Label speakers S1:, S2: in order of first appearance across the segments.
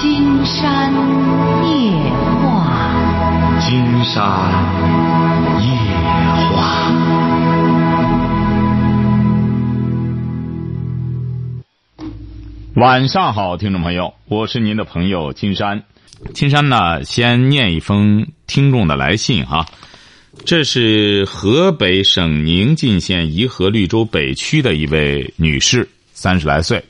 S1: 金山夜话，
S2: 金山夜话。晚上好，听众朋友，我是您的朋友金山。金山呢，先念一封听众的来信哈。这是河北省宁晋县颐和绿洲北区的一位女士，三十来岁。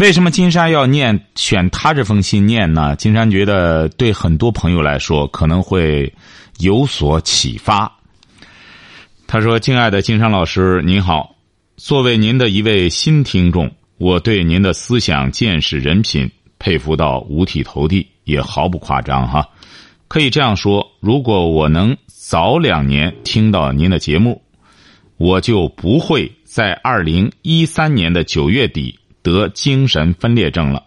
S2: 为什么金山要念选他这封信念呢？金山觉得对很多朋友来说可能会有所启发。他说：“敬爱的金山老师，您好，作为您的一位新听众。”我对您的思想、见识、人品佩服到五体投地，也毫不夸张哈。可以这样说，如果我能早两年听到您的节目，我就不会在二零一三年的九月底得精神分裂症了。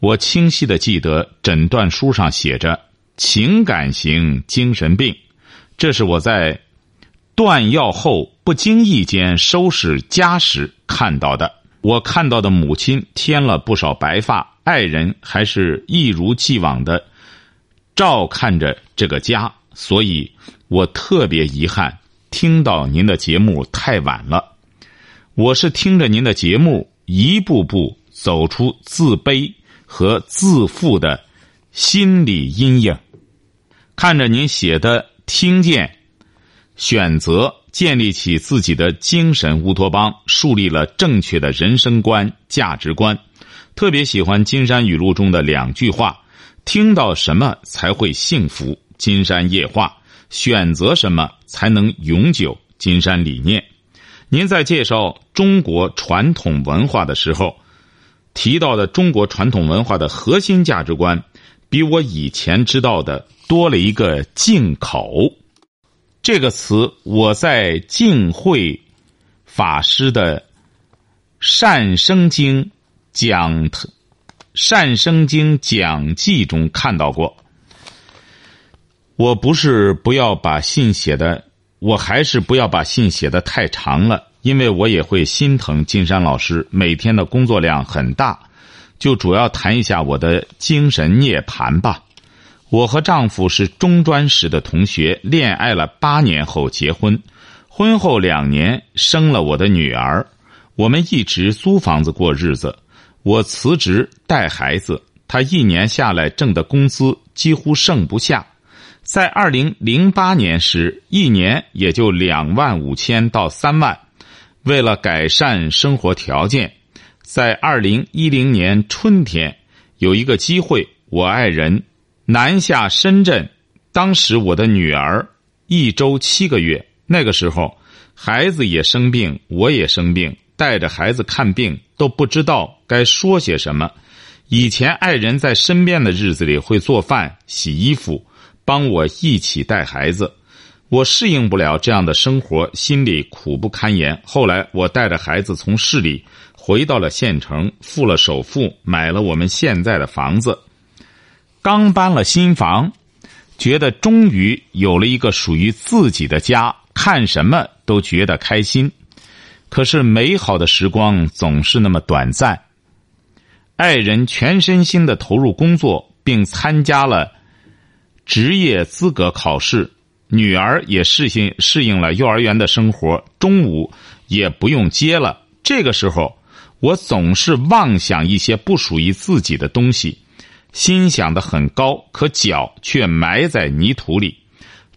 S2: 我清晰的记得诊断书上写着“情感型精神病”，这是我在断药后不经意间收拾家时看到的。我看到的母亲添了不少白发，爱人还是一如既往的照看着这个家，所以我特别遗憾听到您的节目太晚了。我是听着您的节目一步步走出自卑和自负的心理阴影，看着您写的听见选择。建立起自己的精神乌托邦，树立了正确的人生观、价值观。特别喜欢金山语录中的两句话：“听到什么才会幸福？”金山夜话。选择什么才能永久？金山理念。您在介绍中国传统文化的时候，提到的中国传统文化的核心价值观，比我以前知道的多了一个进口。这个词我在净慧法师的《善生经讲善生经讲记》中看到过。我不是不要把信写的，我还是不要把信写的太长了，因为我也会心疼金山老师每天的工作量很大，就主要谈一下我的精神涅槃吧。我和丈夫是中专时的同学，恋爱了八年后结婚，婚后两年生了我的女儿。我们一直租房子过日子，我辞职带孩子，他一年下来挣的工资几乎剩不下。在二零零八年时，一年也就两万五千到三万。为了改善生活条件，在二零一零年春天有一个机会，我爱人。南下深圳，当时我的女儿一周七个月，那个时候孩子也生病，我也生病，带着孩子看病都不知道该说些什么。以前爱人在身边的日子里会做饭、洗衣服，帮我一起带孩子，我适应不了这样的生活，心里苦不堪言。后来我带着孩子从市里回到了县城，付了首付，买了我们现在的房子。刚搬了新房，觉得终于有了一个属于自己的家，看什么都觉得开心。可是美好的时光总是那么短暂。爱人全身心的投入工作，并参加了职业资格考试，女儿也适应适应了幼儿园的生活，中午也不用接了。这个时候，我总是妄想一些不属于自己的东西。心想的很高，可脚却埋在泥土里。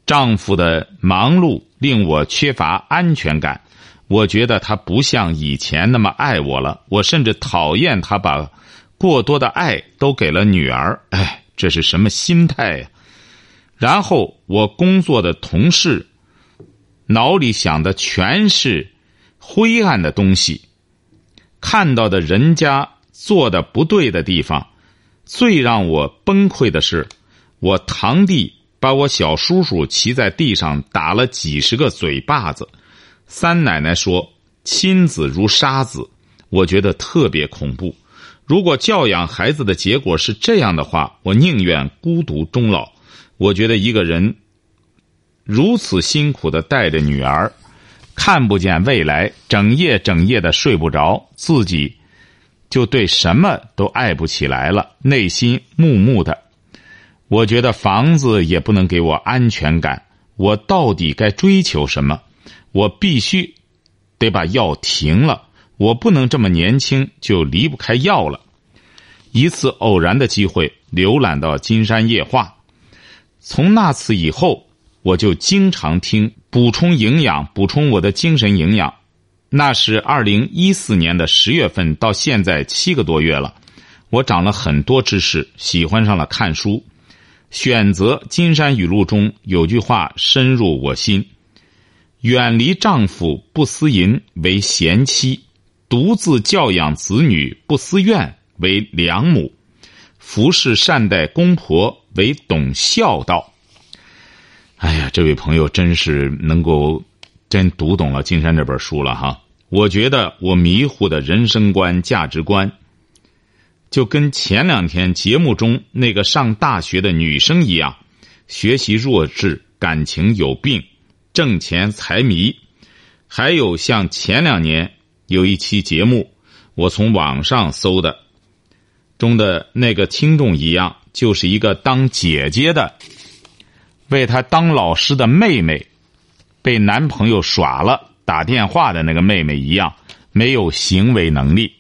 S2: 丈夫的忙碌令我缺乏安全感，我觉得他不像以前那么爱我了。我甚至讨厌他把过多的爱都给了女儿。哎，这是什么心态呀？然后我工作的同事脑里想的全是灰暗的东西，看到的人家做的不对的地方。最让我崩溃的是，我堂弟把我小叔叔骑在地上打了几十个嘴巴子。三奶奶说：“亲子如杀子。”我觉得特别恐怖。如果教养孩子的结果是这样的话，我宁愿孤独终老。我觉得一个人如此辛苦的带着女儿，看不见未来，整夜整夜的睡不着，自己。就对什么都爱不起来了，内心木木的。我觉得房子也不能给我安全感，我到底该追求什么？我必须得把药停了，我不能这么年轻就离不开药了。一次偶然的机会，浏览到《金山夜话》，从那次以后，我就经常听，补充营养，补充我的精神营养。那是二零一四年的十月份，到现在七个多月了，我长了很多知识，喜欢上了看书。选择《金山语录》中有句话深入我心：远离丈夫不思淫为贤妻，独自教养子女不思怨为良母，服侍善待公婆为懂孝道。哎呀，这位朋友真是能够。真读懂了金山这本书了哈！我觉得我迷糊的人生观、价值观，就跟前两天节目中那个上大学的女生一样，学习弱智、感情有病、挣钱财迷，还有像前两年有一期节目，我从网上搜的中的那个听众一样，就是一个当姐姐的，为他当老师的妹妹。被男朋友耍了打电话的那个妹妹一样，没有行为能力。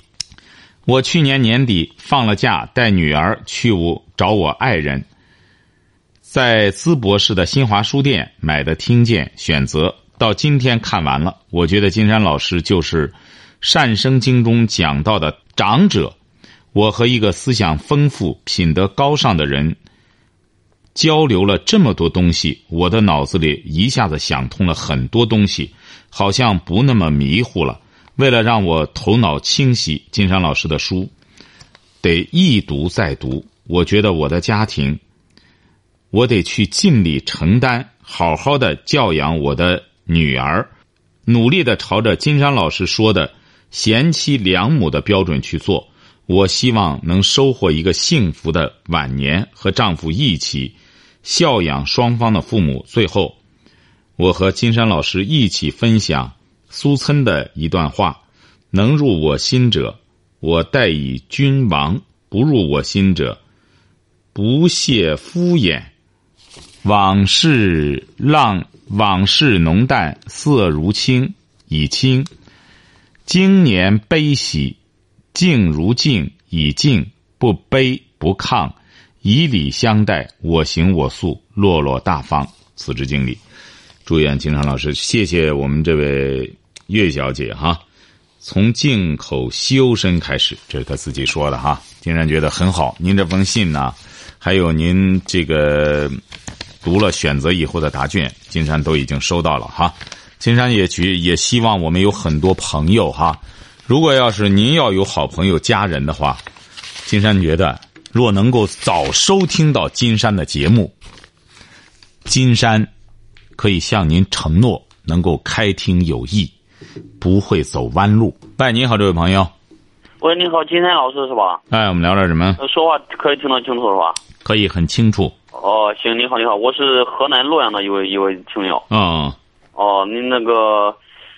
S2: 我去年年底放了假，带女儿去我找我爱人，在淄博市的新华书店买的《听见选择》，到今天看完了。我觉得金山老师就是《善生经》中讲到的长者。我和一个思想丰富、品德高尚的人。交流了这么多东西，我的脑子里一下子想通了很多东西，好像不那么迷糊了。为了让我头脑清晰，金山老师的书得一读再读。我觉得我的家庭，我得去尽力承担，好好的教养我的女儿，努力的朝着金山老师说的贤妻良母的标准去做。我希望能收获一个幸福的晚年，和丈夫一起。孝养双方的父母。最后，我和金山老师一起分享苏岑的一段话：“能入我心者，我待以君王；不入我心者，不屑敷衍。往事浪，往事浓淡，色如青，已清；经年悲喜，静如静，以静，不悲不亢。”以礼相待，我行我素，落落大方。此之经历，祝愿金昌老师，谢谢我们这位岳小姐哈。从进口修身开始，这是他自己说的哈。金山觉得很好。您这封信呢，还有您这个读了选择以后的答卷，金山都已经收到了哈。金山也去也希望我们有很多朋友哈。如果要是您要有好朋友、家人的话，金山觉得。若能够早收听到金山的节目，金山可以向您承诺，能够开听有益，不会走弯路。喂，你好，这位朋友。
S3: 喂，你好，金山老师是吧？
S2: 哎，我们聊点什么？
S3: 说话可以听得清楚是吧？
S2: 可以，很清楚。
S3: 哦，行，你好，你好，我是河南洛阳的一位一位听友。
S2: 嗯。
S3: 哦，您那个，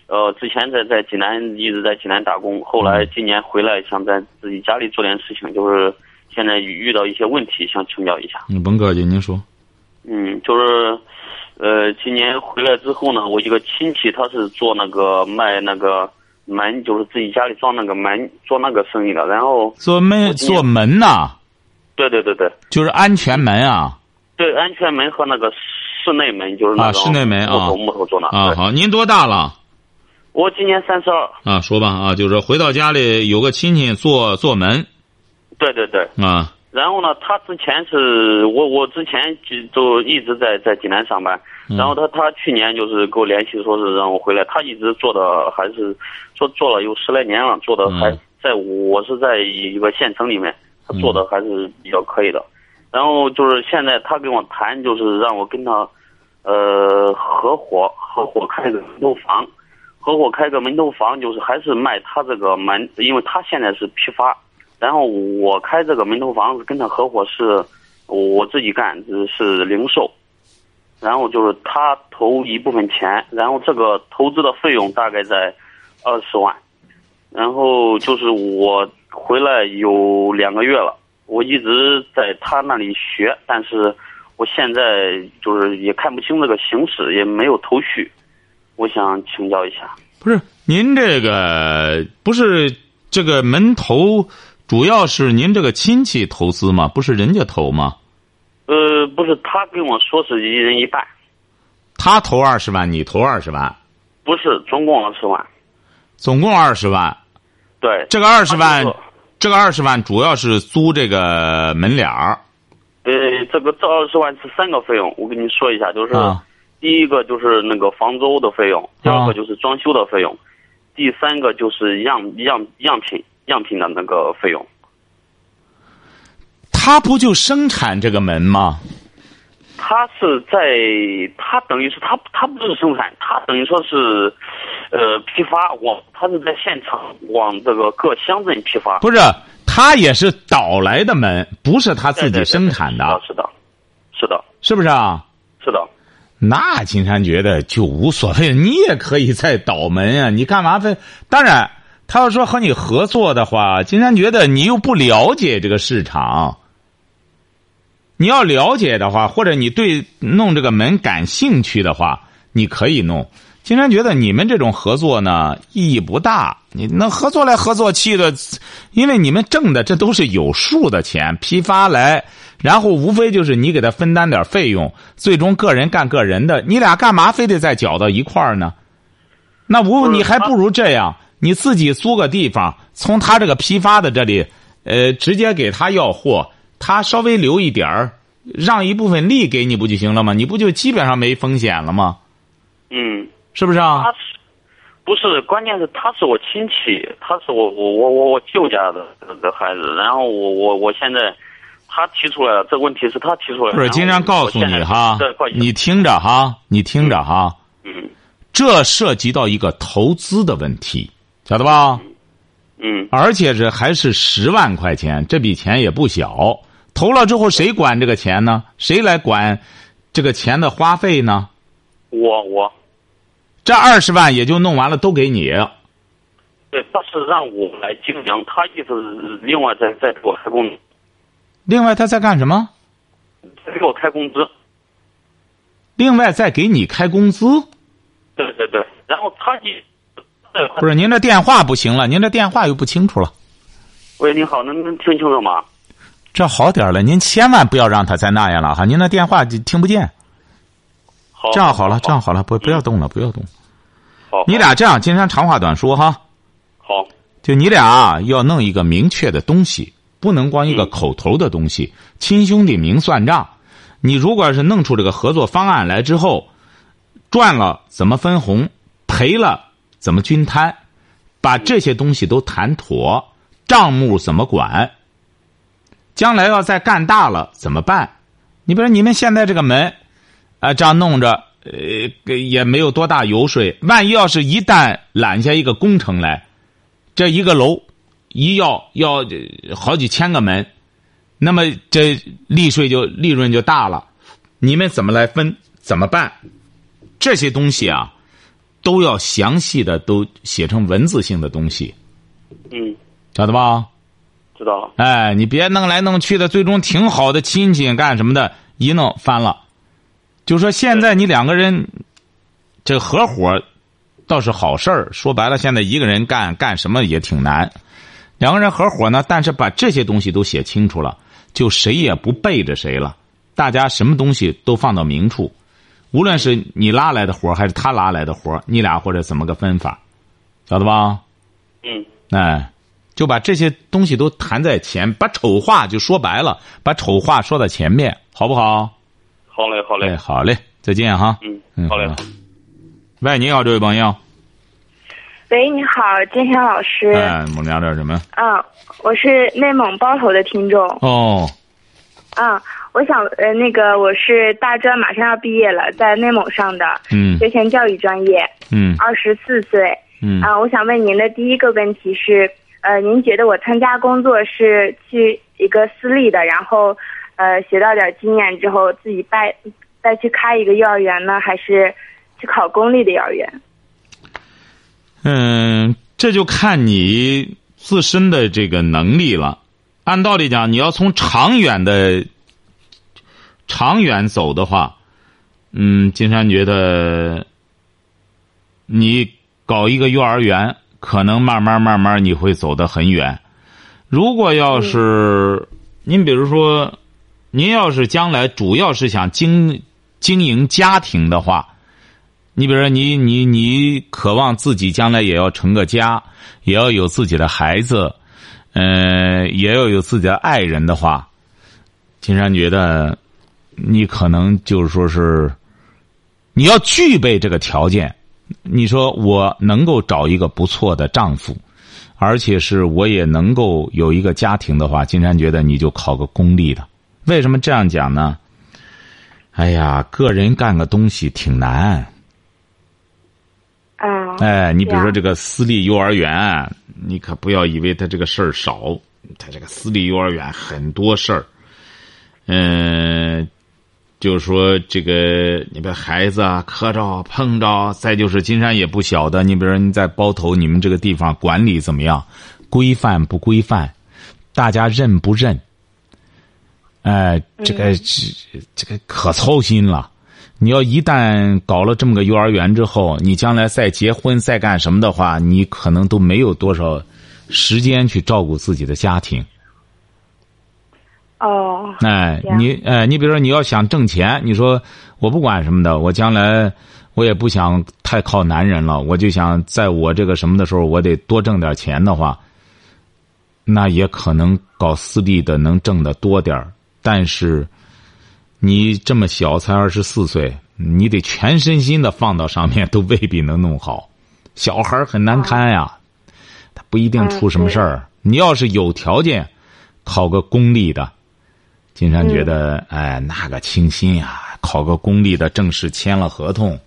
S3: 呃，之前在在济南一直在济南打工，后来今年回来想在自己家里做点事情，就是。现在遇到一些问题，想请教一下。
S2: 你甭客气，您说。
S3: 嗯，就是，呃，今年回来之后呢，我一个亲戚他是做那个卖那个门，就是自己家里装那个门，做那个生意的。然后
S2: 做门做门呐？
S3: 对对对对。
S2: 就是安全门啊。
S3: 对，安全门和那个室内门，就是那
S2: 种室内门
S3: 啊，木头木头做的。
S2: 啊，好，您多大了？
S3: 我今年三十二。
S2: 啊，说吧啊，就是回到家里有个亲戚做做门。
S3: 对对对。
S2: 啊，
S3: 然后呢，他之前是我我之前就就一直在在济南上班，然后他他去年就是给我联系说是让我回来，他一直做的还是说做了有十来年了，做的还在我是在一个县城里面，他做的还是比较可以的，然后就是现在他跟我谈，就是让我跟他呃合伙合伙开个门头房，合伙开个门头房，就是还是卖他这个门，因为他现在是批发。然后我开这个门头房子跟他合伙是，我自己干是零售，然后就是他投一部分钱，然后这个投资的费用大概在二十万，然后就是我回来有两个月了，我一直在他那里学，但是我现在就是也看不清这个形势，也没有头绪，我想请教一下。
S2: 不是您这个不是这个门头，主要是您这个亲戚投资吗？不是人家投吗？
S3: 呃，不是，他跟我说是一人一半，
S2: 他投二十万，你投二十万，
S3: 不是，总共二十万。
S2: 总共二十万。
S3: 对，
S2: 这个二十万这个二十万主要是租这个门脸儿
S3: 呃，这个这二十万是三个费用，我跟你说一下，就是
S2: 啊
S3: 第一个就是那个房租的费用，第二个就是装修的费用，第三个就是样样样品样品的那个费用。
S2: 他不就生产这个门吗？
S3: 他是在，他等于是他他不是生产，他等于说是，呃，批发往，他是在现场往这个各乡镇批发。
S2: 不是，他也是倒来的门，不是他自己
S3: 对对对
S2: 生产的，
S3: 是的，是的，
S2: 是不是啊？
S3: 是的，
S2: 那金山觉得就无所谓，你也可以再倒门啊，你干嘛非？当然，他要说和你合作的话，金山觉得你又不了解这个市场。你要了解的话，或者你对弄这个门感兴趣的话，你可以弄。金山觉得你们这种合作呢意义不大，你能合作来合作去的，因为你们挣的这都是有数的钱，批发来，然后无非就是你给他分担点费用，最终个人干个人的，你俩干嘛非得再搅到一块儿呢？那无你还不如这样，你自己租个地方，从他这个批发的这里，呃，直接给他要货，他稍微留一点儿，让一部分利给你不就行了吗？你不就基本上没风险了吗？
S3: 嗯，
S2: 是不是啊
S3: 他？是，不是，关键是他是我亲戚，他是我我我我我舅家的的孩子，然后我我我现在，他提出来了，这个问题是他提出来的。
S2: 不是，
S3: 然后
S2: 金山告诉你哈你听着哈，你听着哈，
S3: 嗯
S2: 这涉及到一个投资的问题，晓得吧？
S3: 嗯，
S2: 而且是还是十万块钱，这笔钱也不小。投了之后，谁管这个钱呢？谁来管这个钱的花费呢？
S3: 我我
S2: 这二十万也就弄完了，都给你。
S3: 对，他是让我来经营，他意思是另外再再给我开工，
S2: 另外，他在干什么？
S3: 再给我开工资。
S2: 另外再给你开工资？
S3: 对对对，然后他一，
S2: 不是，您这电话不行了，您这电话又不清楚了。
S3: 喂，你好，能能听清楚吗？
S2: 这好点了，您千万不要让他再那样了哈，您那电话就听不见。
S3: 好，
S2: 这样好了，这样好了，不不要动了，不要动。
S3: 好，
S2: 你俩这样，今天长话短说哈，
S3: 好，
S2: 就你俩啊要弄一个明确的东西，不能光一个
S3: 嗯
S2: 口头的东西。亲兄弟明算账，你如果是弄出这个合作方案来之后，赚了怎么分红，赔了怎么均摊，把这些东西都谈妥，账目怎么管，将来要再干大了怎么办？你比如你们现在这个门，啊，这样弄着，呃，也没有多大油水。万一要是一旦揽下一个工程来，这一个楼一要要呃好几千个门，那么这利税就利润就大了。你们怎么来分？怎么办？这些东西啊，都要详细的都写成文字性的东西，
S3: 嗯，
S2: 晓得吧？
S3: 知道了。
S2: 哎，你别弄来弄去的，最终挺好的亲戚干什么的，一弄翻了。就说现在你两个人这合伙倒是好事儿，说白了，现在一个人干干什么也挺难。两个人合伙呢，但是把这些东西都写清楚了，就谁也不背着谁了，大家什么东西都放到明处。无论是你拉来的活还是他拉来的活，你俩或者怎么个分法，晓得吧？
S3: 嗯，
S2: 哎，就把这些东西都谈在前，把丑话就说白了，把丑话说在前面，好不好？
S3: 好嘞，好嘞
S2: 哎，，好嘞，再见哈。
S3: 嗯，好嘞。
S2: 好喂，你好，这位朋友。
S4: 喂，你好，金山老师。
S2: 哎，我们聊点什么？
S4: 啊，我是内蒙包头的听众。
S2: 哦，
S4: 啊，我想呃，那个我是大专马上要毕业了，在内蒙上的
S2: 嗯
S4: 学前教育专业，
S2: 嗯
S4: 二十四岁。
S2: 嗯
S4: 啊，我想问您的第一个问题是，呃，您觉得我参加工作是去一个私立的，然后呃学到点经验之后自己再再去开一个幼儿园呢，还是去考公立的幼儿园？
S2: 嗯，这就看你自身的这个能力了。按道理讲，你要从长远的长远走的话，嗯，金山觉得你搞一个幼儿园，可能慢慢慢慢你会走得很远。如果要是您比如说，您要是将来主要是想经经营家庭的话，你比如说你你你渴望自己将来也要成个家，也要有自己的孩子，呃，也要有自己的爱人的话，金山觉得你可能就是说是你要具备这个条件。你说我能够找一个不错的丈夫，而且是我也能够有一个家庭的话，金山觉得你就考个公立的。为什么这样讲呢？哎呀，个人干个东西挺难。
S4: 啊。
S2: 哎，你比如说这
S4: 个。
S2: 私立幼儿园，你可不要以为他这个事儿少，他这个私立幼儿园很多事儿。嗯，就是说这个，你把孩子啊磕着碰着，再就是金山也不晓得，你比如说你在包头，你们这个地方管理怎么样，规范不规范，大家认不认？哎，这个这这个可操心了。你要一旦搞了这么个幼儿园之后，你将来再结婚再干什么的话，你可能都没有多少时间去照顾自己的家庭。
S4: 哦。
S2: 哎你哎，你比如说你要想挣钱，你说我不管什么的，我将来我也不想太靠男人了，我就想在我这个什么的时候，我得多挣点钱的话，那也可能搞私立的能挣的多点儿但是你这么小，才二十四岁，你得全身心的放到上面，都未必能弄好。小孩很难堪呀，他不一定出什么事儿。你要是有条件，考个公立的，金山觉得，哎，那个清新呀，考个公立的，正式签了合同，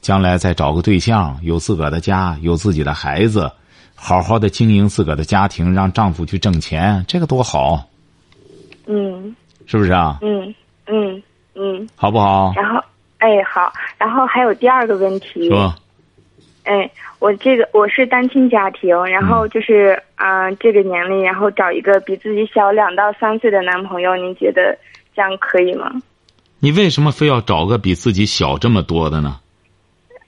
S2: 将来再找个对象，有自个儿的家，有自己的孩子，好好的经营自个儿的家庭，让丈夫去挣钱，这个多好，
S4: 嗯
S2: 是不是啊？
S4: 嗯嗯嗯。
S2: 好不好？
S4: 然后，哎，好。然后还有第二个问题。
S2: 说，
S4: 哎，我这个我是单亲家庭，然后就是啊、呃这个年龄，然后找一个比自己小两到三岁的男朋友，您觉得这样可以吗？
S2: 你为什么非要找个比自己小这么多的呢？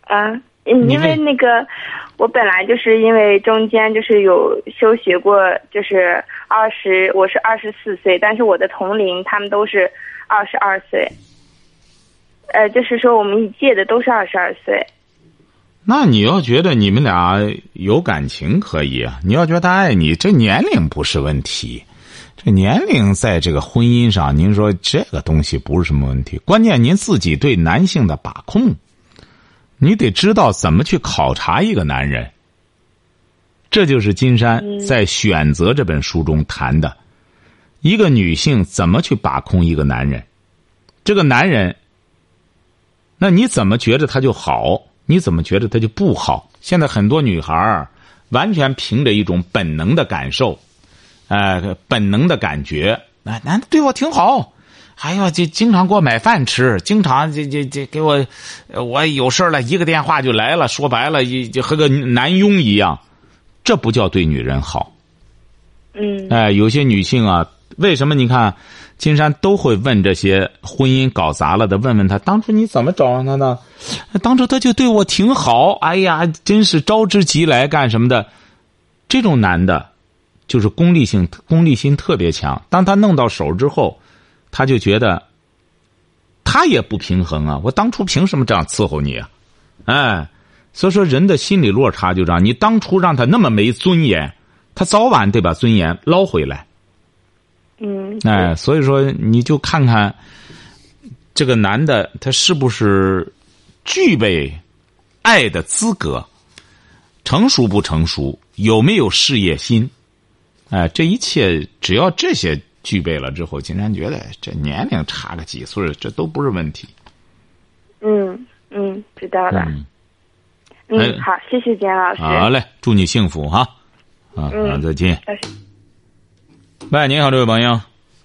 S4: 啊，因为那个，我本来就是因为中间就是有休学过，就是二十，我是二十四岁，但是我的同龄他们都是二十二岁，呃，就是说我们一届的都是二十二岁。
S2: 那你要觉得你们俩有感情可以啊，你要觉得他爱你，这年龄不是问题。这年龄在这个婚姻上，您说这个东西不是什么问题，关键您自己对男性的把控，你得知道怎么去考察一个男人。这就是金山在《选择》这本书中谈的，一个女性怎么去把控一个男人，这个男人，那你怎么觉得他就好？你怎么觉得他就不好？现在很多女孩儿完全凭着一种本能的感受，呃，本能的感觉，哎，男的对我挺好，哎呀，这经常给我买饭吃，经常这这这给我，呃我有事儿了，一个电话就来了，说白了，一就和个男佣一样，这不叫对女人好。
S4: 嗯
S2: 哎，有些女性啊，为什么你看，金山都会问这些婚姻搞砸了的，问问他当初你怎么找上他的？当初他就对我挺好，哎呀，真是招之即来干什么的？这种男的，就是功利性、功利心特别强。当他弄到手之后，他就觉得他也不平衡啊！我当初凭什么这样伺候你啊？哎，所以说人的心理落差就这样。你当初让他那么没尊严。他早晚得把尊严捞回来，
S4: 嗯，
S2: 哎，所以说你就看看这个男的他是不是具备爱的资格，成熟不成熟，有没有事业心，哎，这一切只要这些具备了之后，竟然觉得这年龄差个几岁，这都不是问题。
S4: 嗯嗯，知道了。
S2: 嗯，
S4: 嗯，
S2: 哎
S4: 好，谢谢简老师。
S2: 好嘞，祝你幸福哈，啊，
S4: 嗯
S2: 啊，再见。喂，你好，这位朋友，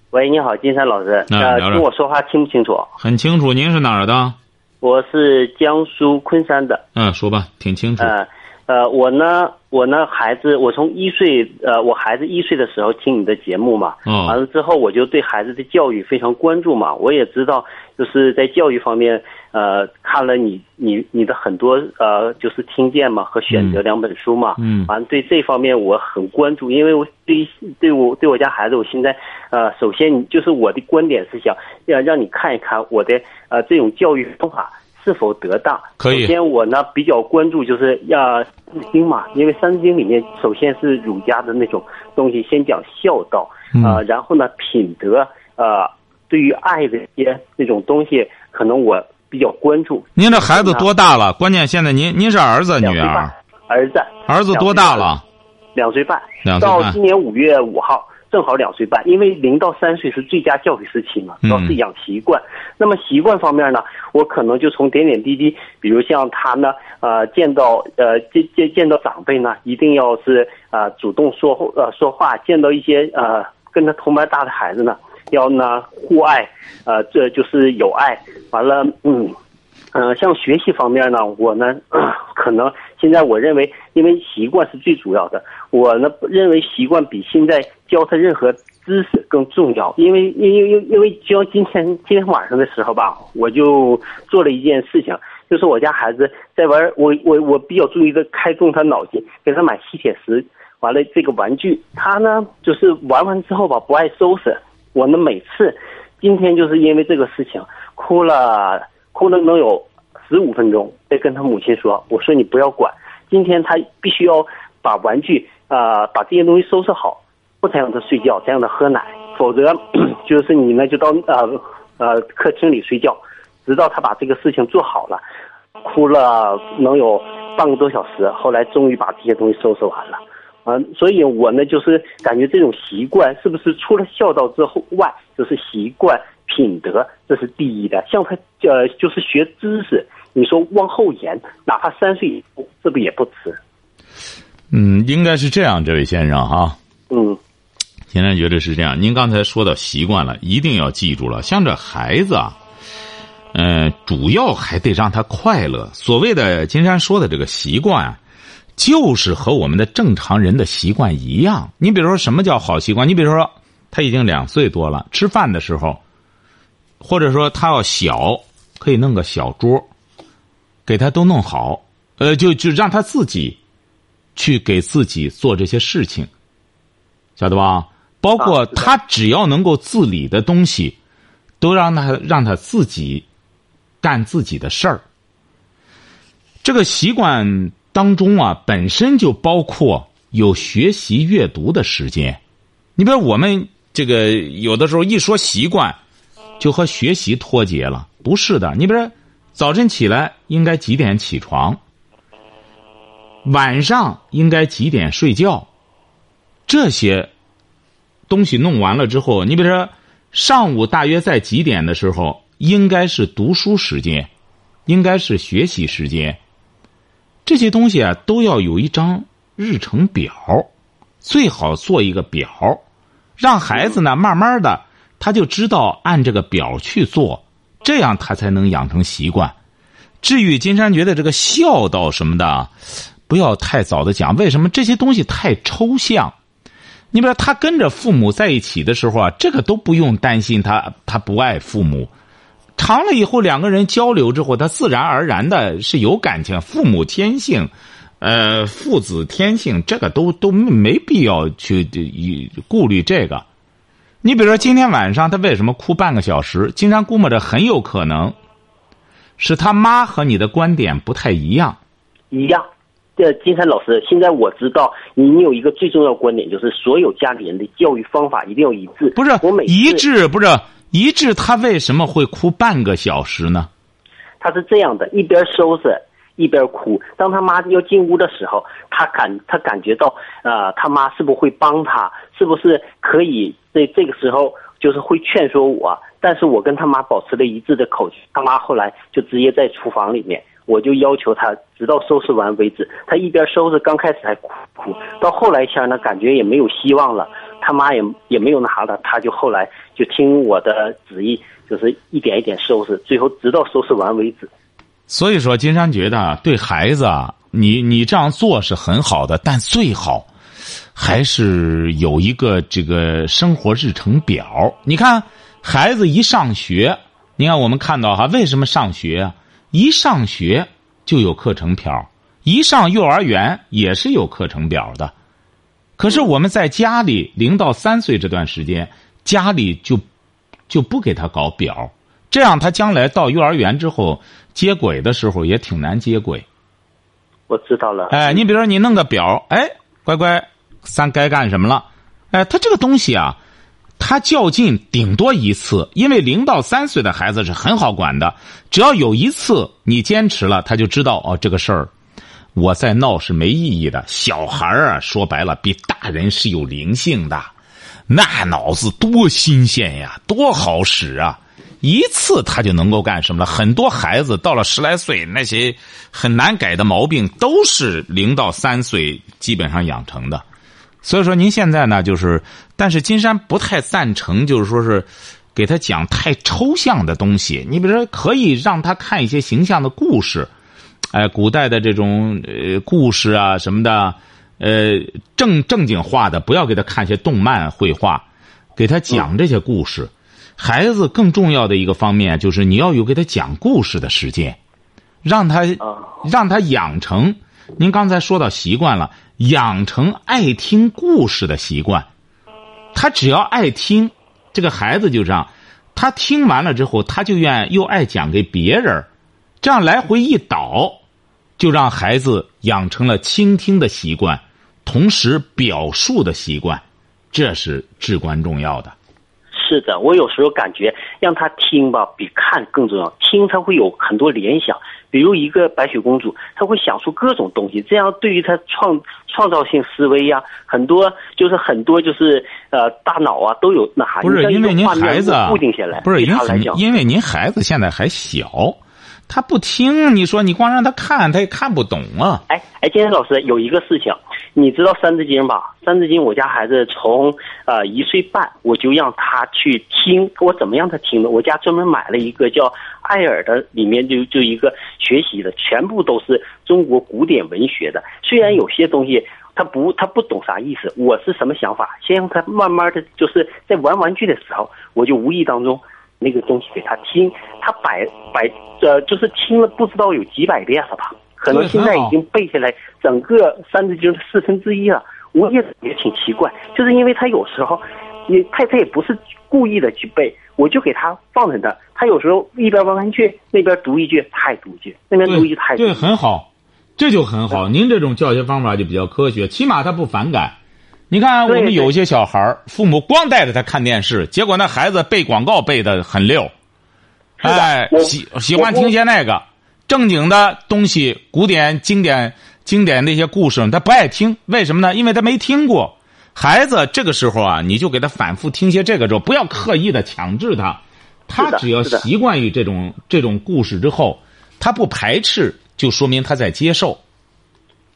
S5: 喂，你好，金山老师，呃，
S2: 那聊聊
S5: 听我说话清不清楚？
S2: 很清楚，您是哪儿的？
S5: 我是江苏昆山的，
S2: 嗯，说吧，挺清楚。
S5: 呃，呃，我呢，我呢，孩子，我从一岁，呃，我孩子一岁的时候听你的节目嘛，
S2: 哦
S5: 完了之后我就对孩子的教育非常关注嘛，我也知道就是在教育方面，呃，看了你你你的很多呃，就是听见嘛和选择
S2: 嗯。
S5: 两本书嘛，
S2: 嗯。
S5: 完了对这方面我很关注，因为我对对我对我家孩子，我现在呃，首先就是我的观点是想要让你看一看我的呃这种教育方法是否得当。
S2: 可以。
S5: 首先我呢比较关注就是要三字经嘛，因为三字经里面首先是儒家的那种东西，先讲孝道，
S2: 嗯。
S5: 呃，然后呢品德，呃，对于爱的一些那种东西，可能我比较关注。
S2: 您这孩子多大了？关键现在您您是儿子女儿
S5: 儿子，
S2: 儿子多大了？
S5: 两岁半，
S2: 两岁半
S5: 到今年五月五号，正好两岁半。因为零到三岁是最佳教育时期嘛，主要是
S2: 嗯
S5: 养习惯。那么习惯方面呢，我可能就从点点滴滴，比如像他呢，呃，见到呃见见见到长辈呢，一定要是呃主动说呃说话，见到一些呃跟他同班大的孩子呢，要呢互爱，呃，这就是友爱。完了，嗯。呃，像学习方面呢，我呢，可能现在我认为，因为习惯是最主要的，我呢认为习惯比现在教他任何知识更重要。因为因因因因为教今天今天晚上的时候吧，我就做了一件事情，就是我家孩子在玩，我我我比较注意的开动他脑筋，给他买吸铁石，完了这个玩具，他呢就是玩完之后吧不爱收拾，我呢每次，今天就是因为这个事情哭了。哭了能有十五分钟，再跟他母亲说：“我说你不要管，今天他必须要把玩具啊、呃把这些东西收拾好，不才让他睡觉，才让他喝奶，否则就是你呢就到呃呃客厅里睡觉，直到他把这个事情做好了。”哭了能有半个多小时，后来终于把这些东西收拾完了。啊，所以我呢，就是感觉这种习惯是不是除了孝道之后外，就是习惯品德，这是第一的。像他呃，就是学知识，你说往后延，哪怕三岁以后，这不也不迟？
S2: 嗯，应该是这样，这位先生哈。
S5: 嗯
S2: 先生觉得是这样。您刚才说到习惯了，一定要记住了。像这孩子啊，嗯、主要还得让他快乐。所谓的金山说的这个习惯啊，就是和我们的正常人的习惯一样。你比如说，什么叫好习惯？你比如说，他已经两岁多了，吃饭的时候，或者说他要小，可以弄个小桌，给他都弄好，呃，就就让他自己去给自己做这些事情，晓得吧？包括他只要能够自理的东西，都让他让他自己干自己的事儿。这个习惯当中啊，本身就包括有学习阅读的时间。你比如我们这个有的时候一说习惯，就和学习脱节了，不是的。你比如说早晨起来应该几点起床，晚上应该几点睡觉，这些东西弄完了之后，你比如说上午大约在几点的时候，应该是读书时间，应该是学习时间。这些东西啊，都要有一张日程表，最好做一个表，让孩子呢慢慢的他就知道按这个表去做，这样他才能养成习惯。至于金山觉得这个孝道什么的，不要太早的讲，为什么这些东西太抽象？你比如他跟着父母在一起的时候啊，这个都不用担心他他不爱父母。长了以后，两个人交流之后，他自然而然的是有感情。父母天性，呃，父子天性，这个都都没必要去以顾虑这个。你比如说今天晚上他为什么哭半个小时？金山估摸着很有可能是他妈和你的观点不太一样。
S5: 一样。这金山老师，现在我知道你你有一个最重要观点，就是所有家里人的教育方法一定要一致。
S2: 不是
S5: 我每
S2: 一致，不是一致，他为什么会哭半个小时呢？
S5: 他是这样的，一边收拾一边哭。当他妈要进屋的时候，他感他感觉到，呃，他妈是不是会帮他？是不是可以在这个时候就是会劝说我？但是我跟他妈保持了一致的口气。他妈后来就直接在厨房里面，我就要求他直到收拾完为止。他一边收拾，刚开始还哭哭，到后来一下呢，感觉也没有希望了。他妈也也没有拿了，他就后来就听我的旨意，就是一点一点收拾，最后直到收拾完为止。
S2: 所以说，金山觉得对孩子啊，你你这样做是很好的，但最好还是有一个这个生活日程表。你看，孩子一上学，你看我们看到哈，为什么上学啊？一上学就有课程表，一上幼儿园也是有课程表的。可是我们在家里零到三岁这段时间，家里就就不给他搞表，这样他将来到幼儿园之后接轨的时候也挺难接轨。
S5: 我知道了。
S2: 哎，你比如说你弄个表，哎，乖乖，三该干什么了？哎，他这个东西啊，他较劲顶多一次，因为零到三岁的孩子是很好管的，只要有一次你坚持了，他就知道哦，这个事儿。我在闹是没意义的。小孩啊，说白了比大人是有灵性的，那脑子多新鲜呀，多好使啊！一次他就能够干什么了？很多孩子到了十来岁，那些很难改的毛病都是零到三岁基本上养成的。所以说，您现在呢，就是，但是金山不太赞成，就是说是给他讲太抽象的东西。你比如说，可以让他看一些形象的故事。哎，古代的这种呃故事啊什么的，呃正正经画的，不要给他看些动漫绘画，给他讲这些故事。孩子更重要的一个方面就是你要有给他讲故事的时间，让他让他养成。您刚才说到习惯了，养成爱听故事的习惯。他只要爱听，这个孩子就这样，他听完了之后，他就愿又爱讲给别人。这样来回一倒，就让孩子养成了倾听的习惯，同时表述的习惯，这是至关重要的。
S5: 是的，我有时候感觉让他听吧，比看更重要。听他会有很多联想，比如一个白雪公主，他会想出各种东西，这样对于他创创造性思维呀，很多就是很多就是呃大脑啊都有那啥。
S2: 不是因为您孩子
S5: 固定下来，
S2: 不是因
S5: 为
S2: 因为您孩子现在还小。他不听，你说你光让他看，他也看不懂啊。
S5: 哎哎，金山老师有一个事情，你知道《三字经》吧？《三字经》，我家孩子从呃一岁半，我就让他去听。我怎么让他听的？我家专门买了一个叫爱尔的，里面就就一个学习的，全部都是中国古典文学的。虽然有些东西他不他不懂啥意思，我是什么想法？先让他慢慢的就是在玩玩具的时候，我就无意当中。那个东西给他听，他百百呃，就是听了不知道有几百遍了吧？可能现在已经背下来整个《三字经》的四分之一了。我也也挺奇怪，就是因为他有时候，你他他也不是故意的去背，我就给他放在那，他有时候一边玩玩具，那边读一句，他也读一句，那边读一句，他也
S2: 对，很好，这就很好。您这种教学方法就比较科学，起码他不反感。你看，我们有些小孩父母光带着他看电视，结果那孩子背广告背的很溜，哎，喜喜欢听些那个正经的东西，古典经典经典那些故事，他不爱听，为什么呢？因为他没听过。孩子这个时候啊，你就给他反复听些这个之后，不要刻意的强制他，他只要习惯于这种这种故事之后，他不排斥，就说明他在接受。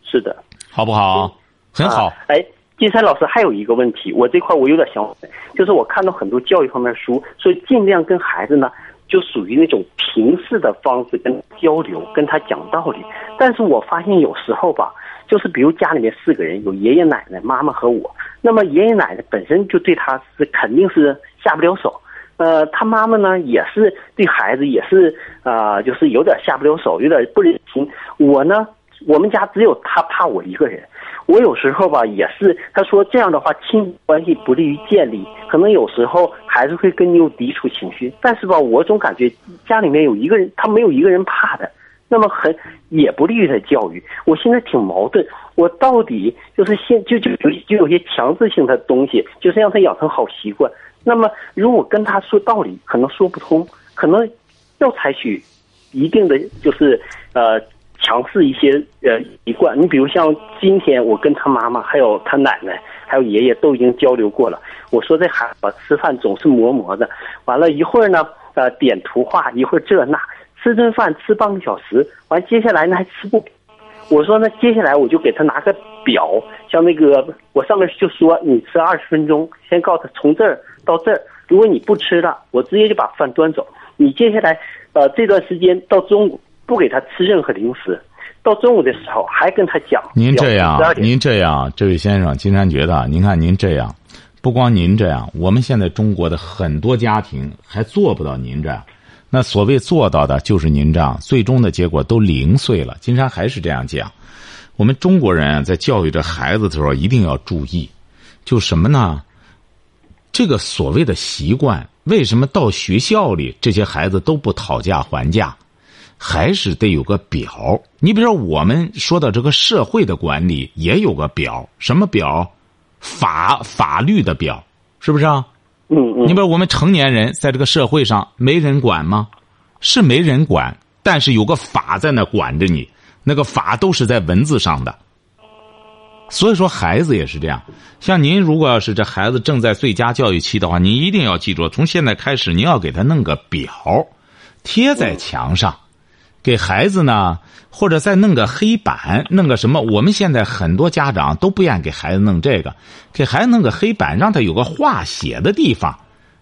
S5: 是的，
S2: 好不好？很好。
S5: 哎。金山老师还有一个问题，我这块我有点想，就是我看到很多教育方面书，所以尽量跟孩子呢，就属于那种平视的方式跟交流，跟他讲道理。但是我发现有时候吧，就是比如家里面四个人，有爷爷奶奶、妈妈和我，那么爷爷奶奶本身就对他是肯定是下不了手，呃，他妈妈呢也是对孩子也是啊，就是有点下不了手，有点不忍心。我呢，我们家只有他怕我一个人。我有时候吧，也是他说这样的话，亲子关系不利于建立，可能有时候孩子会跟你有抵触情绪。但是吧，我总感觉家里面有一个人，他没有一个人怕的，那么很也不利于他教育。我现在挺矛盾，我到底就是现就就有就有些强制性的东西，就是让他养成好习惯。那么如果跟他说道理，可能说不通，可能要采取一定的就是呃。强势一些呃习惯，你比如像今天我跟他妈妈还有他奶奶还有爷爷都已经交流过了。我说这孩子吃饭总是磨磨的，完了一会儿呢呃点图画，一会儿这那，吃顿饭吃半个小时，完接下来呢还吃不。我说呢接下来我就给他拿个表，像那个我上面就说你吃二十分钟，先告诉他从这儿到这儿，如果你不吃了，我直接就把饭端走。你接下来呃这段时间到中午。不给他吃任何零食，到中午的时候还跟他讲。
S2: 您这样您这样，这位先生，金山觉得啊，您看您这样，不光您这样，我们现在中国的很多家庭还做不到您这样。那所谓做到的，就是您这样，最终的结果都零碎了。金山还是这样讲，我们中国人啊在教育这孩子的时候一定要注意，就什么呢？这个所谓的习惯，为什么到学校里这些孩子都不讨价还价？还是得有个表。你比如说，我们说到这个社会的管理，也有个表，什么表？法法律的表，是不是啊？
S5: 嗯嗯，
S2: 你比如我们成年人在这个社会上没人管吗？是没人管，但是有个法在那管着你，那个法都是在文字上的。所以说，孩子也是这样。像您如果要是这孩子正在最佳教育期的话，您一定要记住，从现在开始，您要给他弄个表，贴在墙上，给孩子呢，或者再弄个黑板，弄个什么。我们现在很多家长都不愿意给孩子弄这个，给孩子弄个黑板，让他有个画写的地方。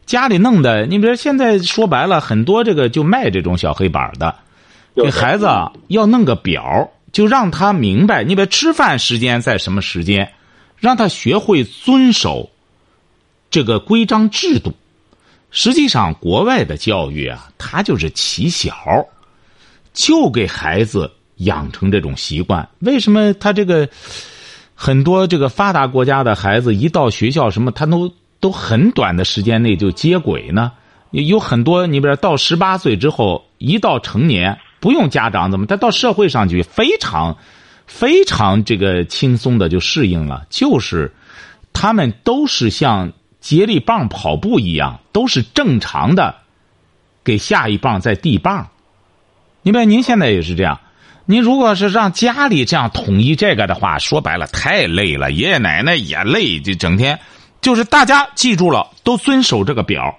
S2: 家里弄的，你比如现在说白了，很多这个就卖这种小黑板的，给孩子啊要弄个表，就让他明白，你比如吃饭时间在什么时间，让他学会遵守这个规章制度。实际上，国外的教育啊，它就是起小，就给孩子养成这种习惯。为什么他这个很多这个发达国家的孩子一到学校什么，他都都很短的时间内就接轨呢？有很多，你比如到十八岁之后，一到成年，不用家长怎么，他到社会上去非常非常这个轻松的就适应了，就是他们都是像接力棒跑步一样，都是正常的给下一棒再递棒。你比如您现在也是这样，您如果是让家里这样统一这个的话，说白了太累了，爷爷奶奶也累，就整天就是大家记住了，都遵守这个表。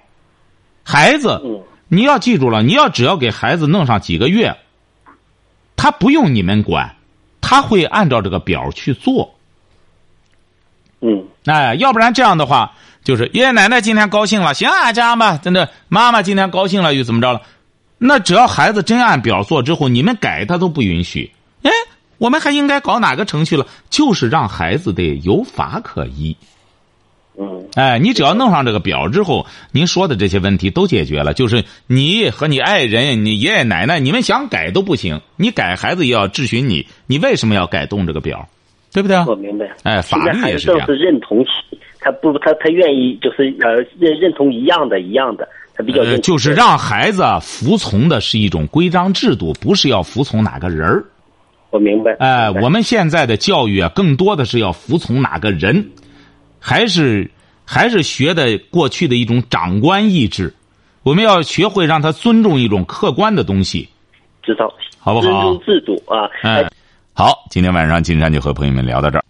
S2: 孩子，
S5: 嗯
S2: 你要记住了，你要只要给孩子弄上几个月，他不用你们管，他会按照这个表去做。
S5: 嗯
S2: 哎，要不然这样的话，就是爷爷奶奶今天高兴了，行啊，这样吧，真的，妈妈今天高兴了又怎么着了？那只要孩子真按表做之后，你们改他都不允许。哎，我们还应该搞哪个程序了？就是让孩子得有法可依。
S5: 嗯
S2: 哎，你只要弄上这个表之后，您说的这些问题都解决了。就是你和你爱人、你爷爷奶奶，你们想改都不行，你改孩子也要质询你，你为什么要改动这个表，对不对啊？
S5: 我明白。
S2: 哎，法律也是这样。
S5: 是认同期，他不，他他愿意就是呃认认同一样的，一样的，他比较
S2: 呃，就是让孩子服从的是一种规章制度，不是要服从哪个人儿。
S5: 我明白。
S2: 哎、我们现在的教育啊，更多的是要服从哪个人，还是还是学的过去的一种长官意志。我们要学会让他尊重一种客观的东西，
S5: 知道，
S2: 好不好
S5: 尊重？制度啊，
S2: 哎，好，今天晚上金山就和朋友们聊到这儿。